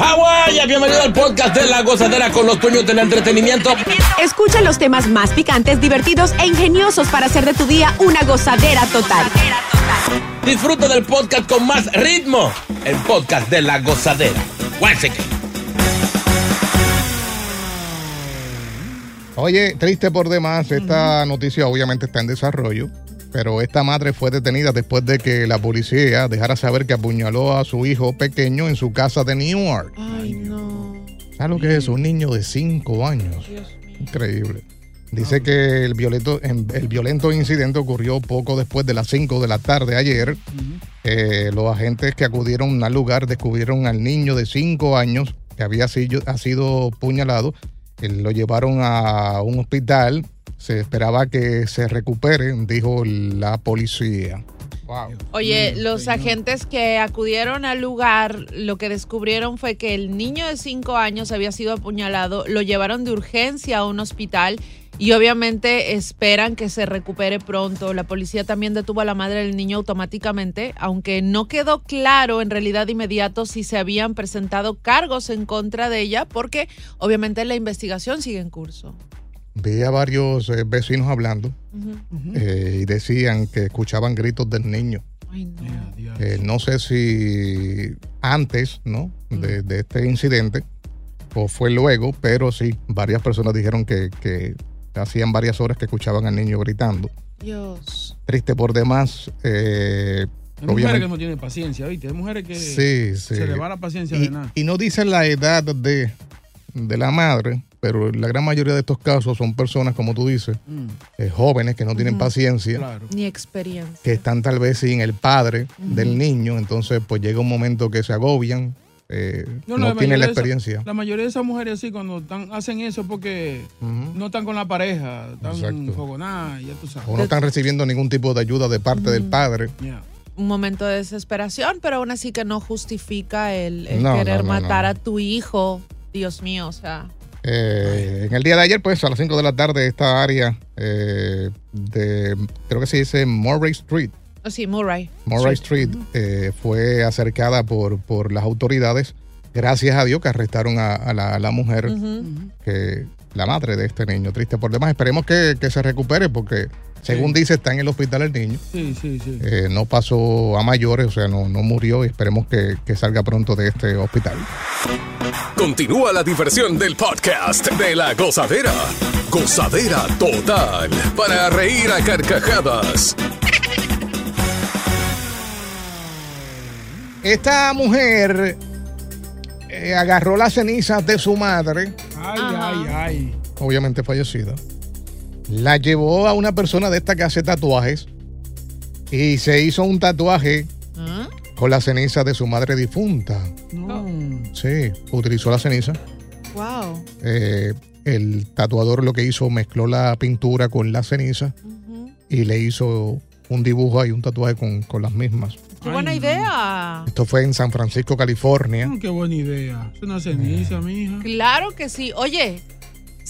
Hawái, bienvenido al podcast de La Gozadera con los dueños del entretenimiento. Escucha los temas más picantes, divertidos e ingeniosos para hacer de tu día una gozadera total. Disfruta del podcast con más ritmo, el podcast de La Gozadera. Oye, triste por demás, esta noticia obviamente está en desarrollo, pero esta madre fue detenida después de que la policía dejara saber que apuñaló a su hijo pequeño en su casa de Newark. Ay, no. ¿Sabes lo que es eso? Un niño de 5 años. Increíble. Dice que el violento, en- el violento incidente ocurrió poco después de las 5 de la tarde ayer. Eh, los agentes que acudieron al lugar descubrieron al niño de 5 años que había sido, ha sido puñalado. Eh, lo llevaron a un hospital. Se esperaba que se recupere, dijo la policía. Wow. Oye, los agentes que acudieron al lugar lo que descubrieron fue que el niño de 5 años había sido apuñalado, lo llevaron de urgencia a un hospital y obviamente esperan que se recupere pronto. La policía también detuvo a la madre del niño automáticamente, aunque no quedó claro en realidad de inmediato si se habían presentado cargos en contra de ella, porque obviamente la investigación sigue en curso. Vi a varios eh, vecinos hablando eh, y decían que escuchaban gritos del niño. Ay, no. Eh, no sé si antes ¿no? de, de este incidente o fue luego, pero sí, varias personas dijeron que, que hacían varias horas que escuchaban al niño gritando. Dios. Triste por demás. eh, Hay mujeres que no tienen paciencia, ¿viste? Hay mujeres que Sí, sí. se le va la paciencia y, de nada. y no dice la edad de, de la madre, pero la gran mayoría de estos casos son personas, como tú dices, Mm. eh, jóvenes que no tienen paciencia. Ni experiencia. que están tal vez sin el padre del niño, entonces pues llega un momento que se agobian, eh, no, la tienen la esa- experiencia. la mayoría de esas mujeres así, cuando están, hacen eso porque no están con la pareja, están fogonadas, ya tú sabes. O no están recibiendo ningún tipo de ayuda de parte del padre. un momento de desesperación, pero aún así que no justifica el, el No, querer no, no, matar no. a tu hijo. Dios mío, o sea. Eh, en el día de ayer, pues a las 5 de la tarde, esta área eh, de, creo que se dice Murray Street, Oh, sí, Murray. Murray Street, eh, fue acercada por, por las autoridades. Gracias a Dios que arrestaron a, a la, a la mujer, que la madre de este niño. Triste por demás. Esperemos que, que se recupere porque, según dice, está en el hospital el niño. Sí, sí, sí. Eh, no pasó a mayores, o sea, no, no murió y esperemos que, que salga pronto de este hospital. Continúa la diversión del podcast de la gozadera. Gozadera total. Para reír a carcajadas. Esta mujer eh, agarró las cenizas de su madre, Ay, ay, ay. obviamente fallecida, la llevó a una persona de esta que hace tatuajes y se hizo un tatuaje ¿Ah? con la ceniza de su madre difunta. No. Sí, utilizó la ceniza. Wow. Eh, el tatuador lo que hizo mezcló la pintura con la ceniza y le hizo un dibujo y un tatuaje con, con las mismas. Qué buena idea. Esto fue en San Francisco, California. Mm, qué buena idea. Es una ceniza, mija. Claro que sí. Oye,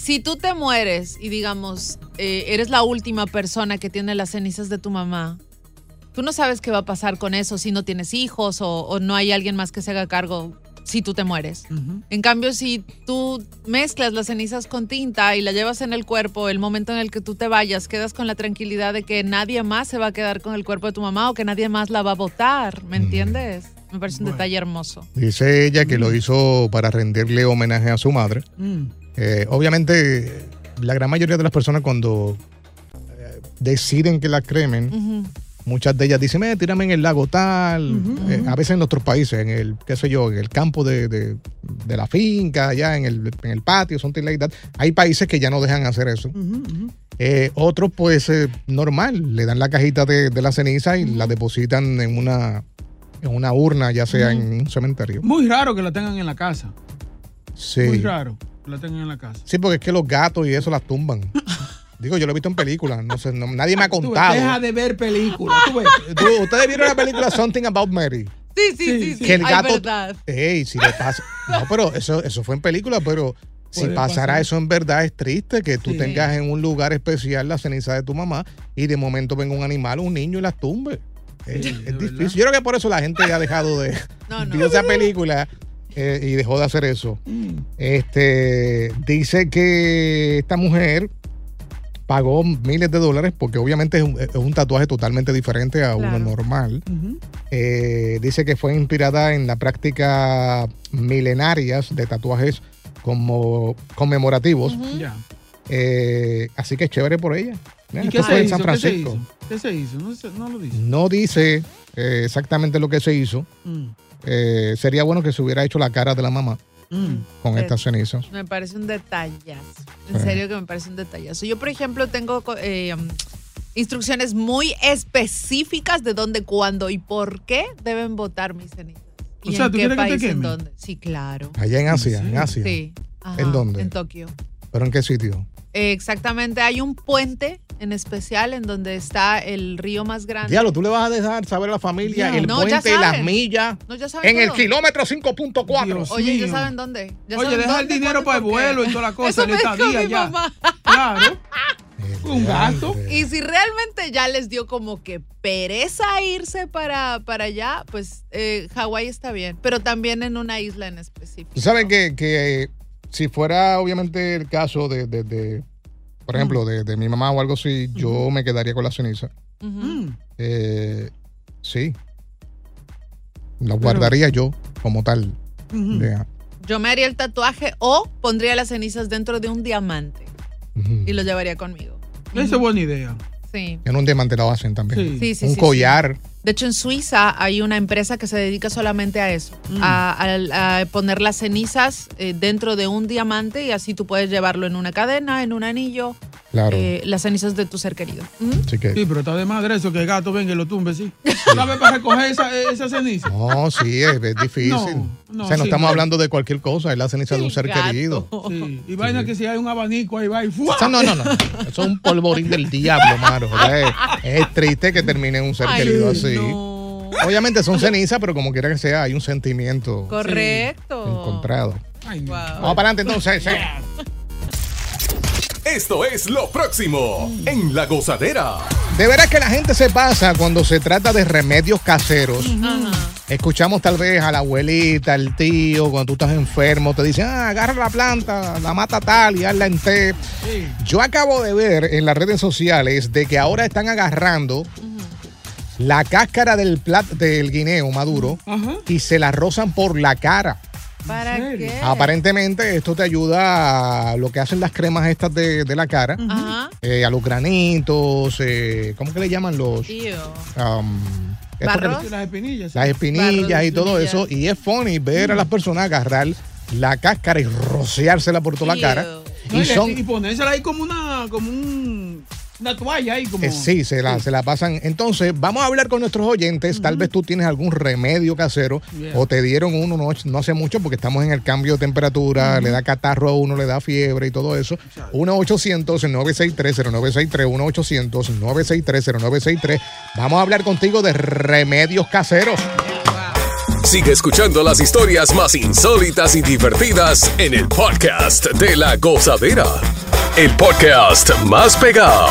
si tú te mueres y digamos, eh, eres la última persona que tiene las cenizas de tu mamá, tú no sabes qué va a pasar con eso si no tienes hijos o, o no hay alguien más que se haga cargo si tú te mueres. En cambio, si tú mezclas las cenizas con tinta y la llevas en el cuerpo, el momento en el que tú te vayas, quedas con la tranquilidad de que nadie más se va a quedar con el cuerpo de tu mamá o que nadie más la va a botar, ¿me entiendes? Me parece un detalle hermoso. Dice ella que lo hizo para rendirle homenaje a su madre. Eh, obviamente, la gran mayoría de las personas cuando eh, deciden que la cremen, muchas de ellas dicen, "Eh, tírame en el lago tal. Eh, a veces en nuestros países, en el, qué sé yo, en el campo de, de- de la finca, allá en el, en el patio, something like that. Hay países que ya no dejan hacer eso. Eh, otros, pues, eh, normal, le dan la cajita de, de la ceniza y la depositan en una, en una urna, ya sea en un cementerio. Muy raro que la tengan en la casa. Sí. Muy raro la tengan en la casa. Sí, porque es que los gatos y eso las tumban. Digo, yo lo he visto en películas, no sé, no- nadie me ha Tú contado. Deja de ver películas. tú ves. Tú- Ustedes vieron la película Something About Mary. Sí, sí, sí, sí. Que el Ay, gato. verdad. Ey, si le pasa. No, pero eso, eso fue en película, pero si pasara pasar. eso en verdad es triste que tú Sí. tengas en un lugar especial la ceniza de tu mamá y de momento venga un animal, un niño y las tumbe. Es- difícil. verdad. Yo creo que por eso la gente ya ha dejado de. No, no. esa película eh, y dejó de hacer eso. Mm. Este dice que esta mujer pagó miles de dólares porque obviamente es un, es un tatuaje totalmente diferente a uno normal. Eh, dice que fue inspirada en la práctica milenarias de tatuajes como conmemorativos. Eh, así que es chévere por ella. Mira, ¿Y qué esto fue se en hizo? San ¿Qué se Francisco. hizo? ¿Qué se hizo? No, se- no lo dice. No dice eh, exactamente lo que se hizo. Mm. Eh, sería bueno que se hubiera hecho la cara de la mamá Mm. con Eh, estas cenizas. Me parece un detallazo. En Sí. serio que me parece un detallazo. Yo, por ejemplo, tengo eh, um, instrucciones muy específicas de dónde, cuándo y por qué deben votar mis cenizas. O ¿Y sea, en ¿tú qué quieres que te país? ¿En dónde? Sí, claro. Allá en Asia, en? Asia. Sí. Ajá, ¿En dónde? En Tokio. ¿Pero en qué sitio? Exactamente. Hay un puente en especial en donde está el río más grande. Diablo, tú le vas a dejar saber a la familia Ya. el No, ya puente, las saben. millas, No, ya saben en el kilómetro 5.4. Dios. Oye, ya mío. saben dónde. Ya Oye, saben deja el dinero para el vuelo y toda la cosa, Eso dijo estadía mi ya. mamá. Claro. Un gasto. Y si realmente ya les dio como que pereza irse para, para allá, pues eh, Hawái está bien, pero también en una isla en específico. Tú sabes que, que, eh, si fuera obviamente el caso de, de- de, por ejemplo, de, de mi mamá o algo así, yo me quedaría con la ceniza. Mm. Eh, sí. La guardaría yo como tal. Yo me haría el tatuaje o pondría las cenizas dentro de un diamante y lo llevaría conmigo. Esa es buena idea. Sí. En un diamante lo hacen también. Sí. Sí, sí, un sí, collar. De hecho, en Suiza hay una empresa que se dedica solamente a eso, Mm. a, a- a poner las cenizas eh, dentro de un diamante y así tú puedes llevarlo en una cadena, en un anillo, Claro. eh, las cenizas de tu ser querido. Ujú. Así que. Sí, pero está de madre eso que el gato venga y lo tumbe, sí. ¿Sabes para recoger esa, esa ceniza? No, sí, es, es difícil. No, no, o sea, no sí, estamos no. hablí de cualquier cosa, es la ceniza de un ser gato. querido. Sí. Y vaina que si hay un abanico ahí va y ¡fua! O sea, no, no, no. Eso es un polvorín del diablo, mano. O sea, es, es triste que termine un ser Ay, querido así. no. Obviamente son cenizas, pero como quiera que sea, hay un sentimiento Correcto. encontrado. Ay, no. Wow. Vamos para adelante entonces. Esto es lo próximo en La Gozadera. De veras que la gente se pasa cuando se trata de remedios caseros. Escuchamos tal vez a la abuelita, al tío, cuando tú estás enfermo, te dicen, ah, agarra la planta, la mata tal y hazla en té. Sí. Yo acabo de ver en las redes sociales de que ahora están agarrando la cáscara del, plat del guineo maduro y se la rozan por la cara. ¿Para qué? Aparentemente esto te ayuda a lo que hacen las cremas estas de, de la cara, Ajá. eh, a los granitos, eh, ¿cómo que le llaman los? Tío. um, esto que- Barros. Las espinillas. sí. las espinillas Barros, y todo espinillas. eso. Y es funny ver a las personas agarrar la cáscara y rociársela por toda la cara. No, Y y, son, y ponérsela ahí como una, como un, una toalla ahí como. Eh, sí, se la, se la pasan. Entonces, vamos a hablar con nuestros oyentes. Tal vez tú tienes algún remedio casero Yeah. o te dieron uno no, no hace mucho porque estamos en el cambio de temperatura, le da catarro a uno, le da fiebre y todo eso. 1-800-963-0963, 1-800-963-0963. Vamos a hablar contigo de remedios caseros. Sigue escuchando las historias más insólitas y divertidas en el podcast de La Gozadera. El podcast más pegado.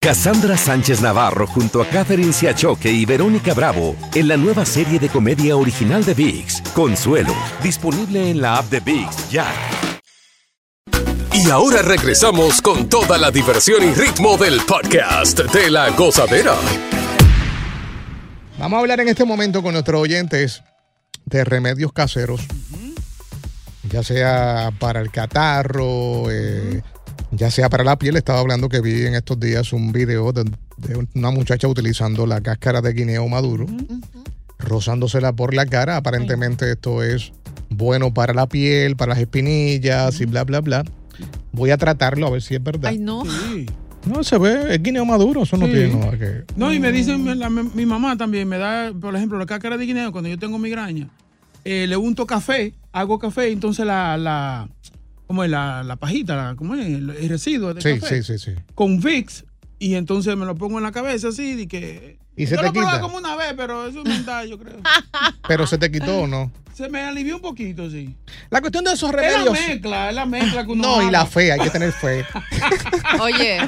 Cassandra Sánchez Navarro junto a Catherine Siachoque y Verónica Bravo en la nueva serie de comedia original de VIX, Consuelo, disponible en la app de VIX ya. Y ahora regresamos con toda la diversión y ritmo del podcast de la gozadera. Vamos a hablar en este momento con nuestros oyentes de remedios caseros, ya sea para el catarro, eh, ya sea para la piel. Estaba hablando que vi en estos días un video de, de una muchacha utilizando la cáscara de guineo maduro, rozándosela por la cara. Aparentemente esto es bueno para la piel, para las espinillas y bla, bla, bla. Voy a tratarlo a ver si es verdad. Ay, no. No, se ve, es guineo maduro, eso no Sí. tiene nada que... No, y me dicen, mi- la- mi mamá también me da, por ejemplo, la cáscara de guineo cuando yo tengo migraña. eh, le unto café, hago café, entonces la, la ¿cómo es? La, la pajita, la- ¿cómo es? El, el residuo de Sí, café. sí, sí, sí. Con Vicks, y entonces me lo pongo en la cabeza así, y que... ¿Y se yo te lo probé quita? como una vez, pero eso es mental, yo creo. Pero se te quitó o no. Se me alivió un poquito, sí. La cuestión de esos Es la remedios... mezcla, es la mezcla que uno No, y la fe, hay que tener fe. Oye,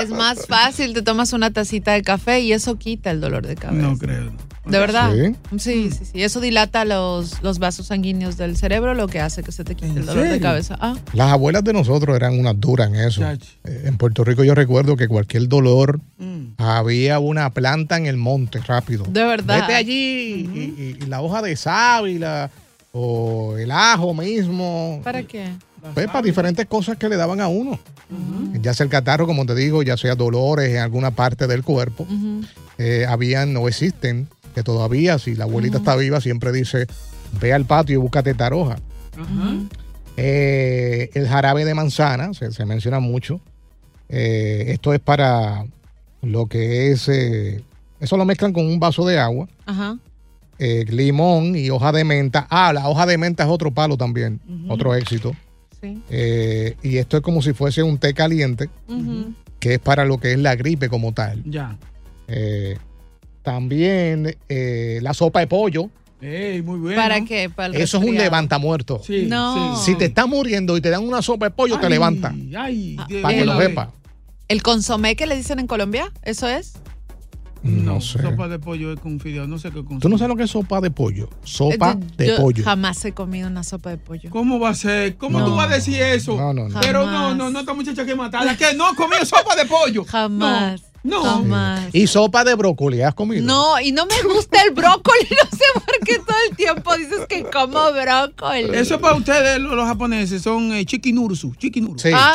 es más fácil, te tomas una tacita de café y eso quita el dolor de cabeza. No creo. ¿De verdad? ¿Sí? Sí, sí, sí. Eso dilata los, los vasos sanguíneos del cerebro, lo que hace que se te quite el dolor de cabeza. Ah, Las abuelas de nosotros eran unas duras en eso. Eh, En Puerto Rico yo recuerdo que cualquier dolor Mm. había una planta en el monte rápido. de verdad. Vete allí y, y- y la hoja de sábila o el ajo mismo. ¿Para qué? Pues, para diferentes cosas que le daban a uno. Ya sea el catarro, como te digo, ya sea dolores en alguna parte del cuerpo. Eh, habían, no existen, que todavía, si la abuelita está viva, siempre dice, ve al patio y búscate taroja. Eh, el jarabe de manzana, se, se menciona mucho. Eh, esto es para lo que es, eh, eso lo mezclan con un vaso de agua, Ajá. eh, limón y hoja de menta. Ah, la hoja de menta es otro palo también, otro éxito. Sí. Eh, y esto es como si fuese un té caliente, que es para lo que es la gripe como tal. Ya. También eh, la sopa de pollo, Ey, muy bueno. ¿Para qué? Para el eso es un levantamuerto. Sí, No. sí. Si te estás muriendo y te dan una sopa de pollo, te Ay, levanta. Ay, de- Para que el- lo sepa. ¿El consomé que le dicen en Colombia? ¿Eso es? No, No, sé. sopa de pollo es con fideo, no sé qué con. ¿Tú no sabes lo que es sopa de pollo? Sopa Eh, Yo- de yo pollo. Jamás he comido una sopa de pollo. ¿Cómo va a ser? ¿Cómo No. tú vas a decir eso? No, no, no. Pero no, no, no, esta muchacha que matarla. ¿Qué? No, comió sopa de pollo. Jamás. No. Jamás. Y sopa de brócoli, ¿has comido? No, y no me gusta el brócoli. No sé por qué todo el tiempo dices que como brócoli. Eso es para ustedes, los, japoneses, son eh, chikinursu. Chikinursu. Sí. Ah.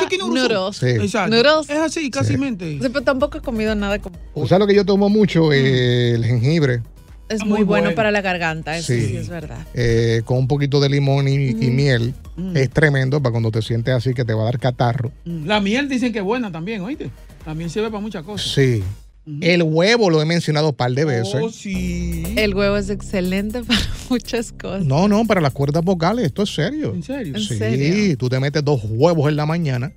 Sí. Exacto. Noodles. Es así, casi mente. Sí, pero tampoco he comido nada como. ¿Tú sabes lo que yo tomo mucho? Eh, el jengibre, Es Ah, muy, muy bueno, bueno. para la garganta, eso Sí. sí, es verdad. eh, con un poquito de limón y, y miel. Mm. Es tremendo para cuando te sientes así que te va a dar catarro. Mm, La miel dicen que es buena también, ¿oíste? Miel sirve para muchas cosas. Sí. El huevo lo he mencionado un par de veces. Oh, sí. El huevo es excelente para muchas cosas. No, no, para las cuerdas vocales, esto es serio. ¿En serio? ¿En sí, serio? tú te metes dos huevos en la mañana.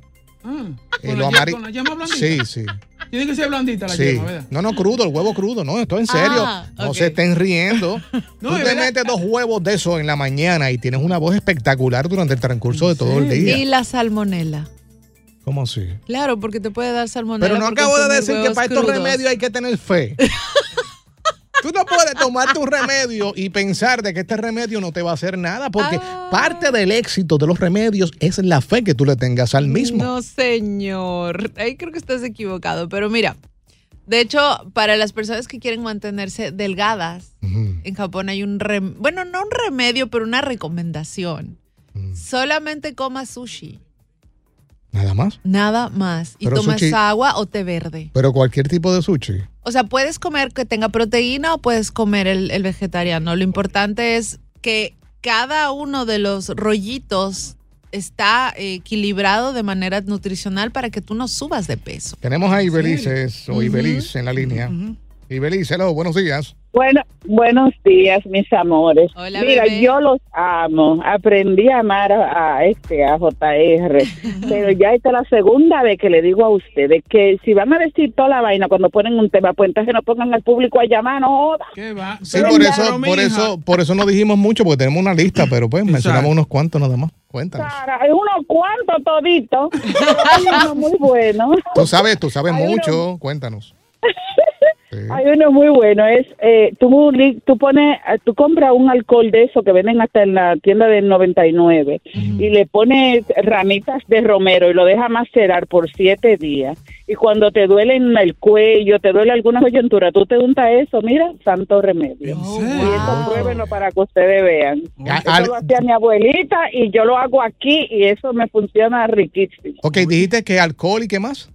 Ah, eh, con, lo la, con la yema blandita. Sí, sí. Tiene que ser blandita la Sí. yema, ¿verdad? No, no, crudo, el huevo crudo, no, esto es en serio. Ah, no se estén riendo. No, Tú te verdad. metes dos huevos de esos en la mañana y tienes una voz espectacular durante el transcurso de todo el día. Y la salmonela. ¿Cómo así? Claro, porque te puede dar salmonela. Pero no acabo de decir que para estos remedios hay que tener fe. Tú no puedes tomarte un remedio y pensar de que este remedio no te va a hacer nada, porque Ah. parte del éxito de los remedios es la fe que tú le tengas al mismo. No, señor. Ahí creo que estás equivocado. Pero mira, de hecho, para las personas que quieren mantenerse delgadas, Ujú. en Japón hay un rem bueno, no un remedio, pero una recomendación. Solamente coma sushi, Nada más. nada más. Y Pero tomas sushi- agua o té verde. Pero cualquier tipo de sushi. O sea, puedes comer que tenga proteína o puedes comer el, el vegetariano. Lo importante es que cada uno de los rollitos está eh, equilibrado de manera nutricional para que tú no subas de peso. Tenemos a Ibelices o Ibeliz en la línea. Ibeliz, hello, buenos días. Bueno, buenos días, mis amores. Hola, Mira, bebé. yo los amo. Aprendí a amar a, a este, a JR. pero ya esta es la segunda vez que le digo a ustedes que si van a decir toda la vaina cuando ponen un tema, pues entonces no pongan al público a llamar, no joda. ¿Qué va? Sí, por eso, por eso, por eso no dijimos mucho, porque tenemos una lista, pero pues mencionamos unos cuantos nada más. Cuéntanos. Cara, hay unos cuantos toditos. Hay uno muy bueno. Tú sabes, tú sabes Hay uno- mucho, cuéntanos. Hay uno muy bueno, es eh, tú, tú pones, eh, tú compras un alcohol de eso que venden hasta en la tienda del 99 y le pones ramitas de romero y lo dejas macerar por siete días. Y cuando te duele en el cuello, te duele alguna coyuntura, tú te untas eso, mira, santo remedio. Y eso pruébenlo para que ustedes vean. Eso lo hacía mi abuelita y yo lo hago aquí y eso me funciona riquísimo. Ok, dijiste que alcohol y qué más.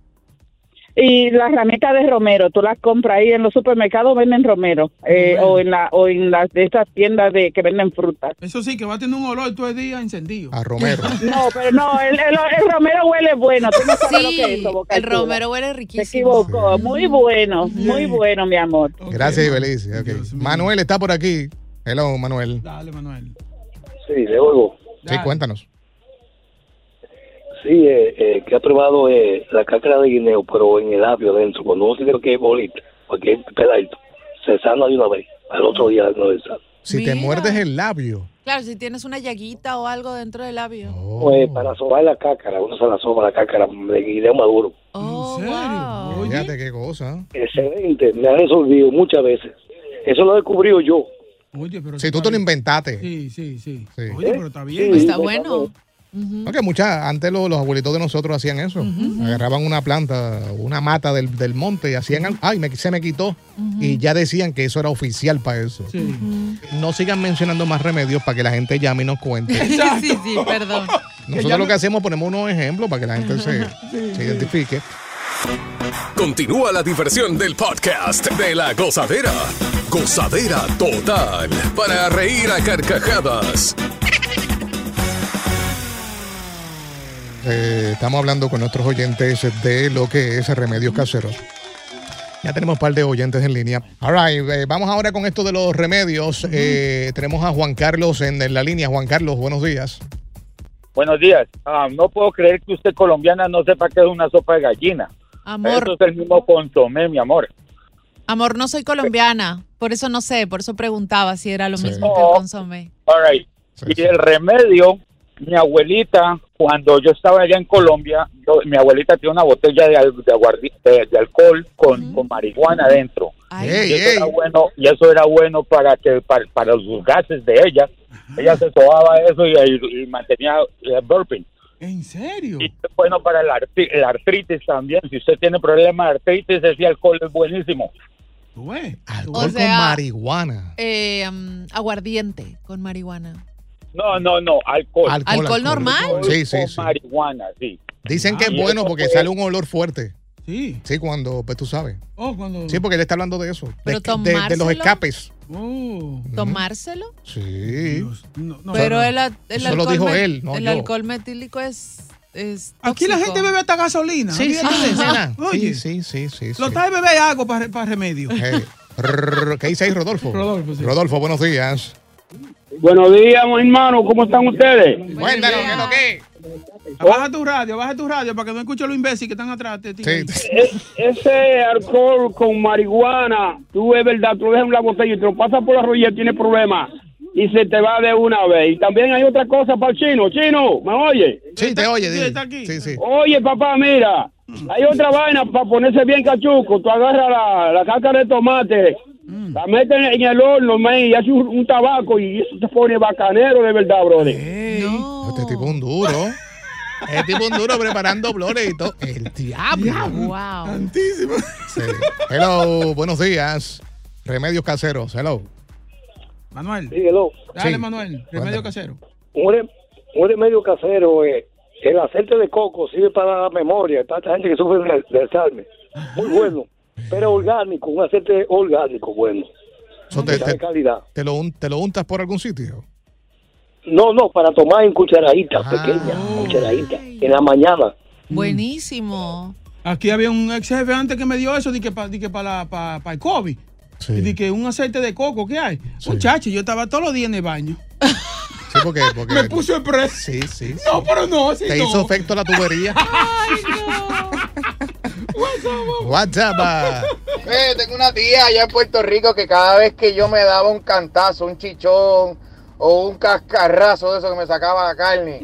Y las ramitas de romero, tú las compras ahí en los supermercados, venden romero. eh, o en la o en las de esas tiendas de que venden frutas. Eso sí, que va a tener un olor todo el día encendido. A romero. No, pero no, el, el- el romero huele bueno. Tú no sabes lo que es eso, el romero huele Se riquísimo. equivocó. Muy bueno, muy bueno, mi amor. Gracias, Ibeliz. Ok. Manuel está por aquí. Hello, Manuel. Dale, Manuel. Sí, le oigo. Sí, cuéntanos. Sí, eh, eh, que ha probado eh, la cáscara de guineo, pero en el labio dentro. Cuando uno tiene que bolita, cualquier pedadito, se sana de una vez. Al otro día no se sana. Si te muerdes el labio. Claro, si tienes una llaguita o algo dentro del labio. Pues para sobar la cácara, uno se la soba la cácara de guineo maduro. Oh, wow. Fíjate qué cosa. Excelente, me ha resolvido muchas veces. Eso lo he descubrido yo. Oye, pero Si tú te lo inventaste. Sí, sí, sí. Sí. Oye, pero está bien. Sí, Está bueno. Ok, muchas, antes lo- los abuelitos de nosotros hacían eso. Agarraban una planta, una mata del, del monte y hacían, algo. ay, me- se me quitó. Y ya decían que eso era oficial para eso. Sí. No sigan mencionando más remedios para que la gente llame y nos cuente. Sí, sí, sí, perdón. Nosotros lo que hacemos es ponemos unos ejemplos para que la gente se, se identifique. Continúa la diversión del podcast de la gozadera. Gozadera total. Para reír a carcajadas. Eh, estamos hablando con nuestros oyentes de lo que es remedios caseros. Ya tenemos un par de oyentes en línea. All right, eh, vamos ahora con esto de los remedios. Eh, tenemos a Juan Carlos en, en la línea. Juan Carlos, buenos días. Buenos días. Ah, no puedo creer que usted colombiana no sepa qué es una sopa de gallina. Amor, Eso es el mismo consomé, mi amor. amor, no soy colombiana. Por eso no sé, por eso preguntaba si era lo mismo que el consomé. All right. y el remedio, mi abuelita, cuando yo estaba allá en Colombia, yo- mi abuelita tiene una botella de, de, de- de alcohol con, con marihuana adentro. Y, eso ey. Era bueno, y eso era bueno para que para, para los gases de ella. Ella se sobaba eso y, y- y mantenía eh, burping. ¿En serio? Y es bueno para el artritis también. Si usted tiene problemas de artritis, ese alcohol es buenísimo. Alcohol sea, con marihuana. Eh, um, aguardiente con marihuana. No, no, no, alcohol. Alcohol, ¿Alcohol normal? Sí, sí, Con sí. marihuana, sí. Dicen que es Y bueno porque sale un olor fuerte. Sí. Sí, cuando, pues tú sabes. Oh, cuando. Sí, porque él está hablando de eso. De, Pero de- de los escapes. Oh. ¿Tomárselo? Sí. Pero el, el Eso alcohol lo dijo él, no el yo. alcohol metílico es, es Aquí la gente bebe hasta gasolina. Sí, sí, sí, sí, sí, sí. lo trae bebé algo para, para remedio. Eh, ¿Qué dice ahí, Rodolfo? Rodolfo, sí. Rodolfo, buenos días. Buenos días, mis hermanos, ¿cómo están ustedes? Cuéntanos, ¿qué es lo que? Baja tu radio, baja tu radio para que no escuche los imbéciles que están atrás de ti. E- ese alcohol con marihuana, tú es verdad, tú lo dejas en la botella y te lo pasas por la rodilla, tiene problemas y se te va de una vez. Y también hay otra cosa para el chino. Chino, ¿me oye? Sí, te oye, dile. está aquí. Sí, sí. Oye, papá, mira, hay otra vaina para ponerse bien cachuco. Tú agarras la, la cáscara de tomate, la metes en el horno, man, y haces un, un tabaco y eso te pone bacanero de verdad, brother. Este tipo es un duro. Este tipo es un duro preparando flores y todo. El diablo. Wow. Tantísimo. Sí. Hello, buenos días. Remedios caseros. Hello. Manuel. Sí, hello. Dale, Sí. Manuel. Remedio casero. Un, re- un remedio casero, eh, el aceite de coco sirve para la memoria. Tanta gente que sufre de, de Alzheimer. Muy bueno. Pero orgánico, un aceite orgánico bueno. Eso te, de te- calidad. te lo, un- ¿Te lo untas por algún sitio? No, no, para tomar en cucharaditas pequeñas, cucharaditas, en la mañana. Buenísimo. Aquí había un ex jefe antes que me dio eso, que para que para pa, pa el COVID. Y de que un aceite de coco, ¿qué hay? Muchacho, yo estaba todos los días en el baño. Sí, porque, porque Me puso el pre. Sí, sí. No, pero no, Te no. hizo efecto la tubería. WhatsApp. Eh, tengo una tía allá en Puerto Rico que cada vez que yo me daba un cantazo, un chichón o un cascarrazo de eso que me sacaba la carne.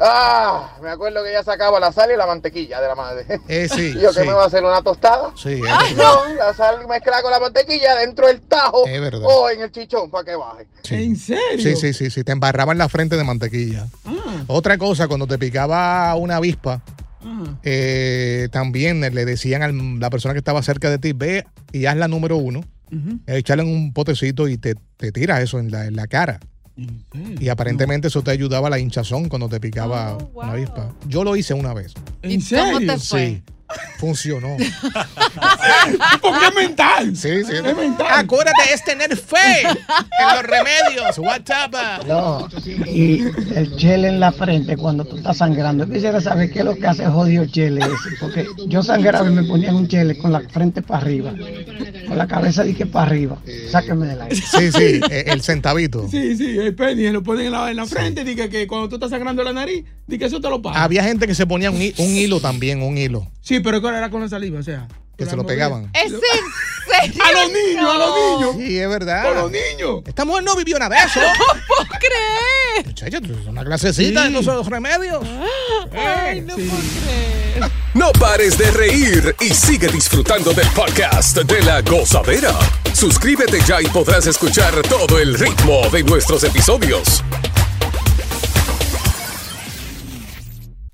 Ah, me acuerdo que ella sacaba la sal y la mantequilla de la madre. Eh, sí, ¿Y yo qué sí. me va a hacer una tostada? Sí, es Ah, verdad. no, la sal mezclada con la mantequilla dentro del tajo Es verdad. o en el chichón para que baje. ¿En serio? Sí, sí, sí, sí. Te embarraban la frente de mantequilla. Otra cosa, cuando te picaba una avispa, eh, también le decían a la persona que estaba cerca de ti, ve y haz la número uno, echarle en un potecito y te, te tira eso en la, en la cara. Y aparentemente eso te ayudaba a la hinchazón cuando te picaba una avispa. Yo lo hice una vez. ¿En serio? te fue? Sí. Funcionó. Porque es mental. Sí, sí. Es mental. Acuérdate, es tener fe en los remedios. WhatsApp. No, y el chele en la frente cuando tú estás sangrando. Yo quisiera saber qué es lo que hace jodido chele ese. Porque yo sangraba y me ponían un chele con la frente para arriba. Con la cabeza dije para arriba. Sáquenme del aire. Sí, sí, eh, el centavito. Sí, sí, el penny, lo ponen en la, en la frente, dice que cuando tú estás sangrando la nariz, di que eso te lo paga. Había gente que se ponía un, un hilo también, un hilo, Sí, pero ¿cuál era con la saliva? O sea, que se lo pegaban. ¿Es en serio? A los niños, a los niños. Sí, es verdad. A los niños. Esta mujer no vivió nada de eso. No puedo creer. Eres una clasecita de esos remedios. Ay, no puedo creer. No pares de reír y sigue disfrutando del podcast de la gozadera. Suscríbete ya y podrás escuchar todo el ritmo de nuestros episodios.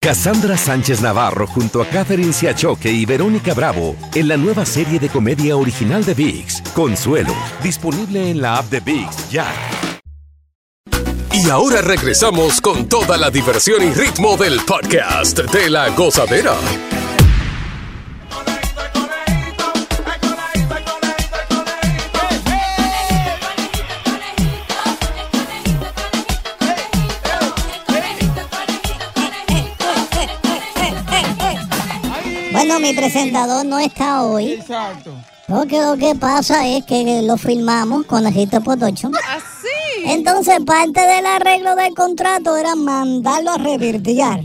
Cassandra Sánchez Navarro junto a Catherine Siachoque y Verónica Bravo en la nueva serie de comedia original de VIX, Consuelo, disponible en la app de VIX ya. Y ahora regresamos con toda la diversión y ritmo del podcast de la gozadera. Bueno, mi presentador no está hoy. Exacto. Porque lo que pasa es que lo filmamos con Egipto Potocho. ¿Así? Entonces, parte del arreglo del contrato era mandarlo a revirtear.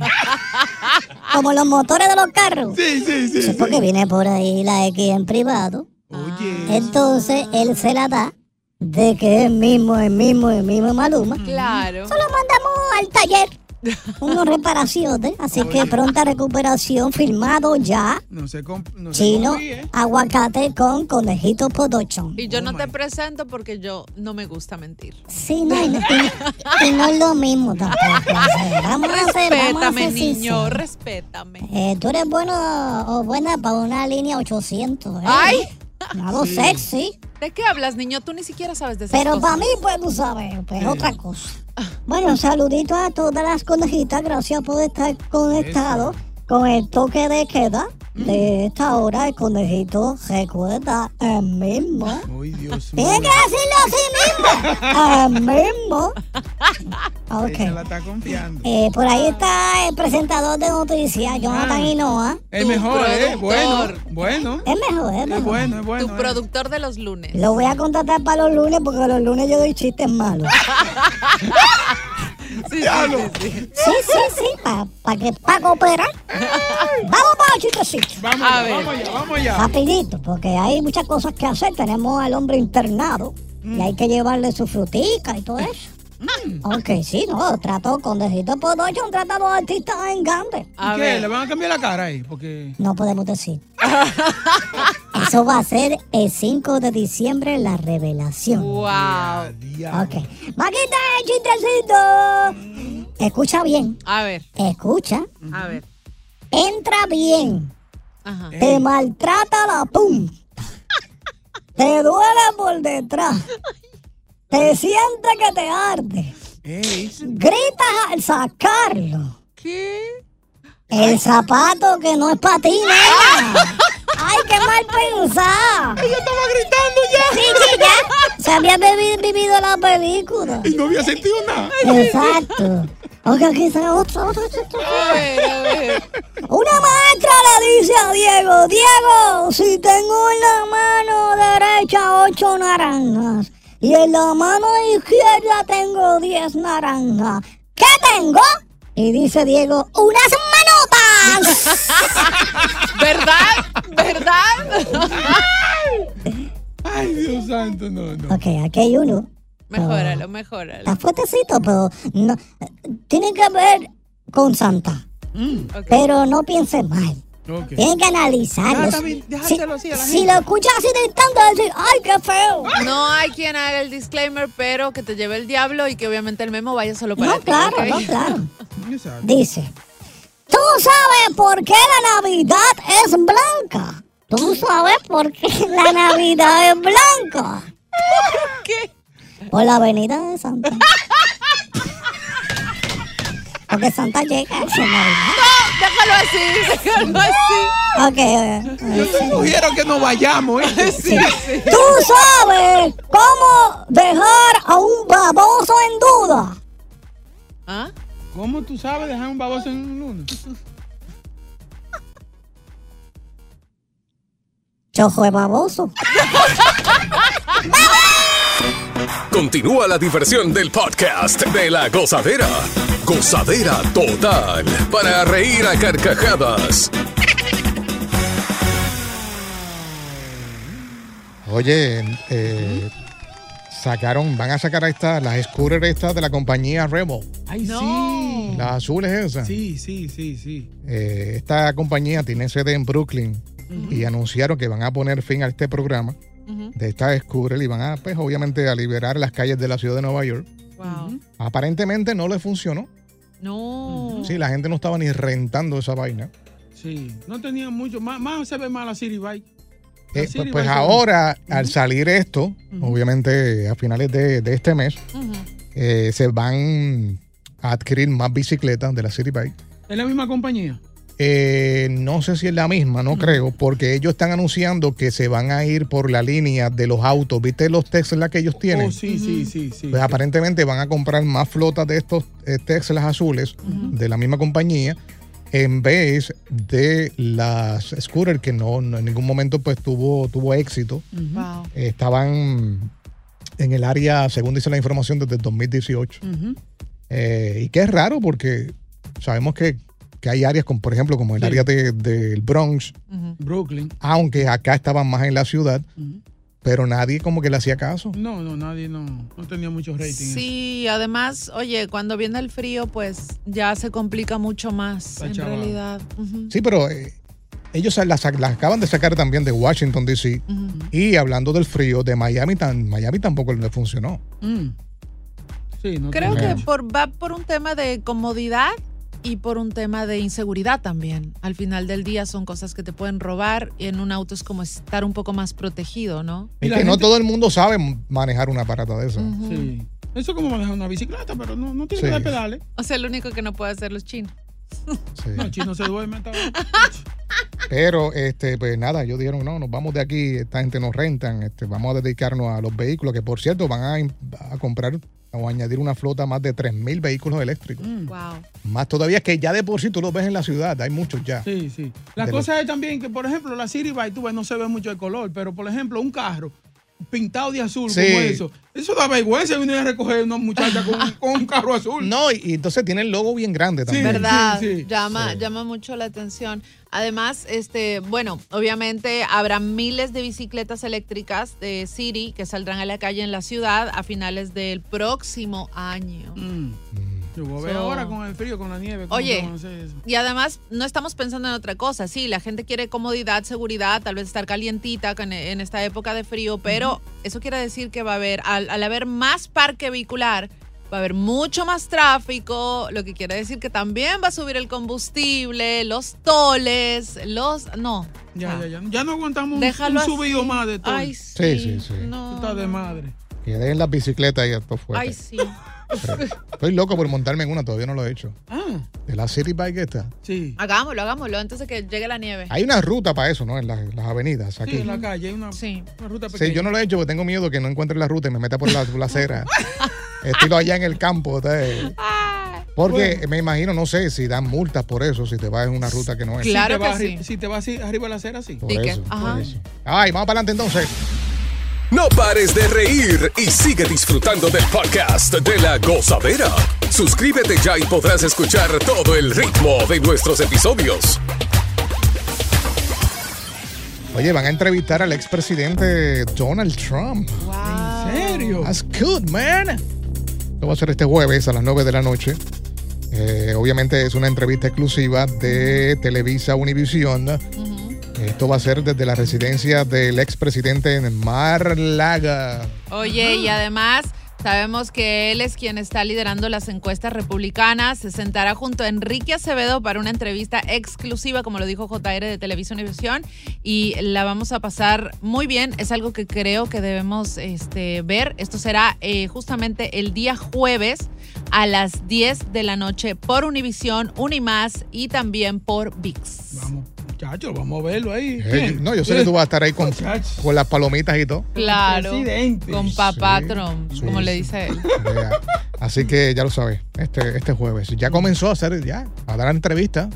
Como los motores de los carros. Sí, sí, sí. Sí, porque viene por ahí la X en privado. Oye. Entonces, él se la da de que es mismo, es mismo, es mismo Maluma. Claro. Solo mandamos al taller unas reparaciones. Así que pronta recuperación, firmado ya. No se no Chino, confíe. aguacate con conejito podochón. Y yo no te presento porque yo no me gusta mentir. Sí, no, y, no- y- y no es lo mismo tampoco. vamos a hacer, vamos a Respétame, ser niño, sinceros. respétame. Eh, tú eres bueno o buena para una línea 800. ¿eh? Ay. Algo Sí. sexy. ¿De qué hablas, niño? Tú ni siquiera sabes de esas Pero cosas. para mí, pues tú sabes, pues otra cosa. Bueno, saludito a todas las conejitas. Gracias por estar conectados con el toque de queda de esta hora. El conejito recuerda el mismo. Ay, Dios mío. Tiene que decirlo así mismo. El mismo. Ella la está confiando. Eh, por ahí está el presentador de noticias, Jonathan Hinoa. Es mejor, ¿eh? Bueno, bueno. Es mejor, es Es mejor. bueno, es bueno. Tu eh. productor de los lunes. Lo voy a contratar para los lunes porque los lunes yo doy chistes malos. Sí, sí, sí, sí. Sí, sí, sí, para que para cooperar. Vamos para los chistecitos. Vamos A ver. vamos allá, vamos allá. Rapidito, porque hay muchas cosas que hacer. Tenemos al hombre internado y hay que llevarle su frutica y todo eso. Ok, sí, no, trato con Dejito Podocho, un tratado de artista en grande. A ¿Qué? ¿Le van a cambiar la cara ahí? Porque. No podemos decir. Eso va a ser el 5 de diciembre la revelación. ¡Wow! Ok. Maquita, chistecito. Escucha bien. A ver, Escucha. a ver. Entra bien. Ajá. Te maltrata la punta. Te duele por detrás. Te siente que te arde. Gritas al sacarlo. ¿Qué? El zapato que no es para ti, nena. ¡Ay, qué mal pensado! Ella estaba gritando ya. Sí, sí, ya. Se había vivido la película. Y no había sentido nada. Exacto. Ok, aquí está otro, otro, otro, otro. A ver, a ver. Una maestra le dice a Diego, Diego, si tengo en la mano derecha ocho naranjas y en la mano izquierda tengo diez naranjas, ¿qué tengo? Y dice Diego, unas manotas. ¿Verdad? ¿Verdad? Ay, Dios santo, no, no. ok, aquí hay uno. Mejóralo, mejóralo. Está fuertecito, pero no, tiene que ver con Santa. Ok. Pero no piense mal. Ok. Tiene que analizarlo. Ah, bien, déjaselo así a la si gente. lo escuchas así de tanto decir, ¡ay, qué feo! No hay quien haga el disclaimer, pero que te lleve el diablo y que obviamente el memo vaya solo para No, ti. claro, no, claro. Exacto. Dice, ¿tú sabes por qué la Navidad es blanca? ¿Tú sabes por qué la Navidad es blanca? ¿Por qué? Por la venida de Santa. Porque Santa llega a esa Navidad. No, déjalo así, déjalo así. Ok, ok. Yo te sugiero que no vayamos, ¿eh? Sí, sí. ¿Tú sabes cómo dejar a un baboso en duda? ¿Ah? ¿Cómo tú sabes dejar un baboso en lunes? Chojo de baboso. Continúa la diversión del podcast de la gozadera. Gozadera total. Para reír a carcajadas. Oye, eh, sacaron, van a sacar a estas, las scooters estas de la compañía Rebel. Ay, No. Las azules esas. sí. Sí, sí, sí, sí. Eh, esta compañía tiene sede en Brooklyn y anunciaron que van a poner fin a este programa de esta scooter y van a, pues obviamente, a liberar las calles de la ciudad de Nueva York. Wow. Aparentemente no le funcionó. No. Sí, la gente no estaba ni rentando esa vaina. Sí. No tenía mucho. Más, más se ve mal la City Bike. Eh, pues, pues ahora, al salir esto, obviamente a finales de, de este mes, eh, se van a adquirir más bicicletas de la City Bike. Es la misma compañía. Eh, no sé si es la misma, no creo, porque ellos están anunciando que se van a ir por la línea de los autos. ¿Viste los Tesla que ellos tienen? Oh, sí, sí, sí, sí. Pues aparentemente van a comprar más flotas de estos eh, Teslas azules de la misma compañía en vez de las scooters que no, no en ningún momento pues tuvo, tuvo éxito. Wow. Eh, estaban en el área, según dice la información, desde el 2018. Ujú. Eh, y que es raro porque sabemos que, que hay áreas, como, por ejemplo, como el Sí. área de- del Bronx, Ujú. Brooklyn. aunque acá estaban más en la ciudad, pero nadie como que le hacía caso. No, no, nadie no, no tenía mucho rating. Sí, además, oye, cuando viene el frío, pues ya se complica mucho más, en realidad. Sí, pero eh, ellos las, las acaban de sacar también de Washington, D.C. Ujú. Y hablando del frío, de Miami, tan, Miami tampoco le funcionó. Mm. Sí, no Creo que por, va por un tema de comodidad y por un tema de inseguridad también. Al final del día son cosas que te pueden robar y en un auto es como estar un poco más protegido, ¿no? Y Es que no todo el mundo sabe manejar una aparato de eso. Sí. Eso es como manejar una bicicleta, pero no, no tiene Sí. que dar pedales. O sea, el único que no puede hacer los chinos. Sí. No, el chino se duerme. Pero, este, pues nada, ellos dijeron, no, nos vamos de aquí, esta gente nos rentan, este, vamos a dedicarnos a los vehículos, que por cierto van a, comprar o añadir una flota más de 3.000 vehículos eléctricos. Mm. Wow. Más todavía que ya de por sí tú los ves en la ciudad, hay muchos ya. Sí, sí. La De cosa es también que, por ejemplo, la City Bike, tú ves, no se ve mucho el color, pero por ejemplo, un carro pintado de azul Sí. como eso, eso da vergüenza venir a recoger una muchacha con, con un carro azul. No, y, y entonces tiene el logo bien grande también. ¿Verdad? sí, sí. Llama, Sí. llama mucho la atención. Además, este, bueno, obviamente habrá miles de bicicletas eléctricas de City que saldrán a la calle en la ciudad a finales del próximo año. Mm. Yo voy a ver So- ahora con el frío, con la nieve. Oye, y además no estamos pensando en otra cosa. Sí, la gente quiere comodidad, seguridad, tal vez estar calientita con- en esta época de frío, pero eso quiere decir que va a haber, al, al haber más parque vehicular, va a haber mucho más tráfico, lo que quiere decir que también va a subir el combustible, los toles, los... No. Ya, ya, ya. Ya no aguantamos un, Déjalo un subido así. más de todo. Ay, Sí, sí, sí. Está de madre. Que den las bicicletas y esto fuerte. Ay, sí. Estoy loco por montarme en una, todavía no lo he hecho. Ah, De la City Bike esta. sí. Hagámoslo, hagámoslo antes de que llegue la nieve. Hay una ruta para eso, ¿no? En, la- en las avenidas Sí, aquí. en la calle hay una, una ruta pequeña. Sí, yo no lo he hecho porque tengo miedo que no encuentre la ruta y me meta por la, por la acera. Estilo allá en el campo. Porque me imagino, no sé, si dan multas por eso, si te vas en una ruta que no es. Si te vas arri- Si te vas así, arriba de la acera, sí. Por eso, por eso. Ay, vamos para adelante entonces. No pares de reír y sigue disfrutando del podcast de la gozadera. Suscríbete ya y podrás escuchar todo el ritmo de nuestros episodios. Oye, van a entrevistar al expresidente Donald Trump. ¿En serio? That's good, man. Lo va a hacer este jueves a las 9 de la noche. Eh, obviamente es una entrevista exclusiva de Televisa Univisión. Esto va a ser desde la residencia del expresidente en Mar-Laga. Oye, y además sabemos que él es quien está liderando las encuestas republicanas. Se sentará junto a Enrique Acevedo para una entrevista exclusiva, como lo dijo JR de Televisión Univisión, y la vamos a pasar muy bien. Es algo que creo que debemos este, ver. Esto será eh, justamente el día jueves a las 10 de la noche por Univisión, Unimás y también por VIX. Muchachos, vamos a verlo ahí. Eh, no, yo sé que tú vas a estar ahí con, con las palomitas y todo. Claro, Presidente. con papá Trump, sí, como sí. le dice él. Así que ya lo sabes, este, este jueves. Ya comenzó a hacer, ya, a dar entrevista.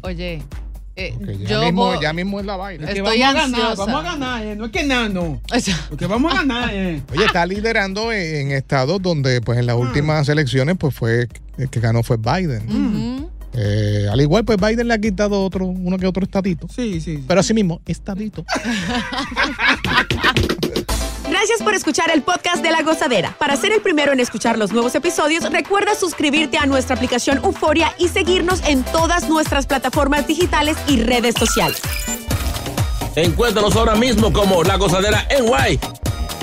Oye, eh, Ya, yo mismo, voy- ya mismo es la vaina. Que Estoy vamos a ganar, ansiosa. vamos a ganar, eh, no es que nada, no. Lo que vamos a ganar, eh. Oye, está liderando en, en estados donde, pues, en las Ah. últimas elecciones, pues, fue el que ganó fue Biden. Eh, al igual, pues, Biden le ha quitado otro, uno que otro estadito. Sí, sí. Pero así mismo, estadito. Gracias por escuchar el podcast de La Gozadera. Para ser el primero en escuchar los nuevos episodios, recuerda suscribirte a nuestra aplicación Euforia y seguirnos en todas nuestras plataformas digitales y redes sociales. Encuéntranos ahora mismo como La Gozadera en Guay.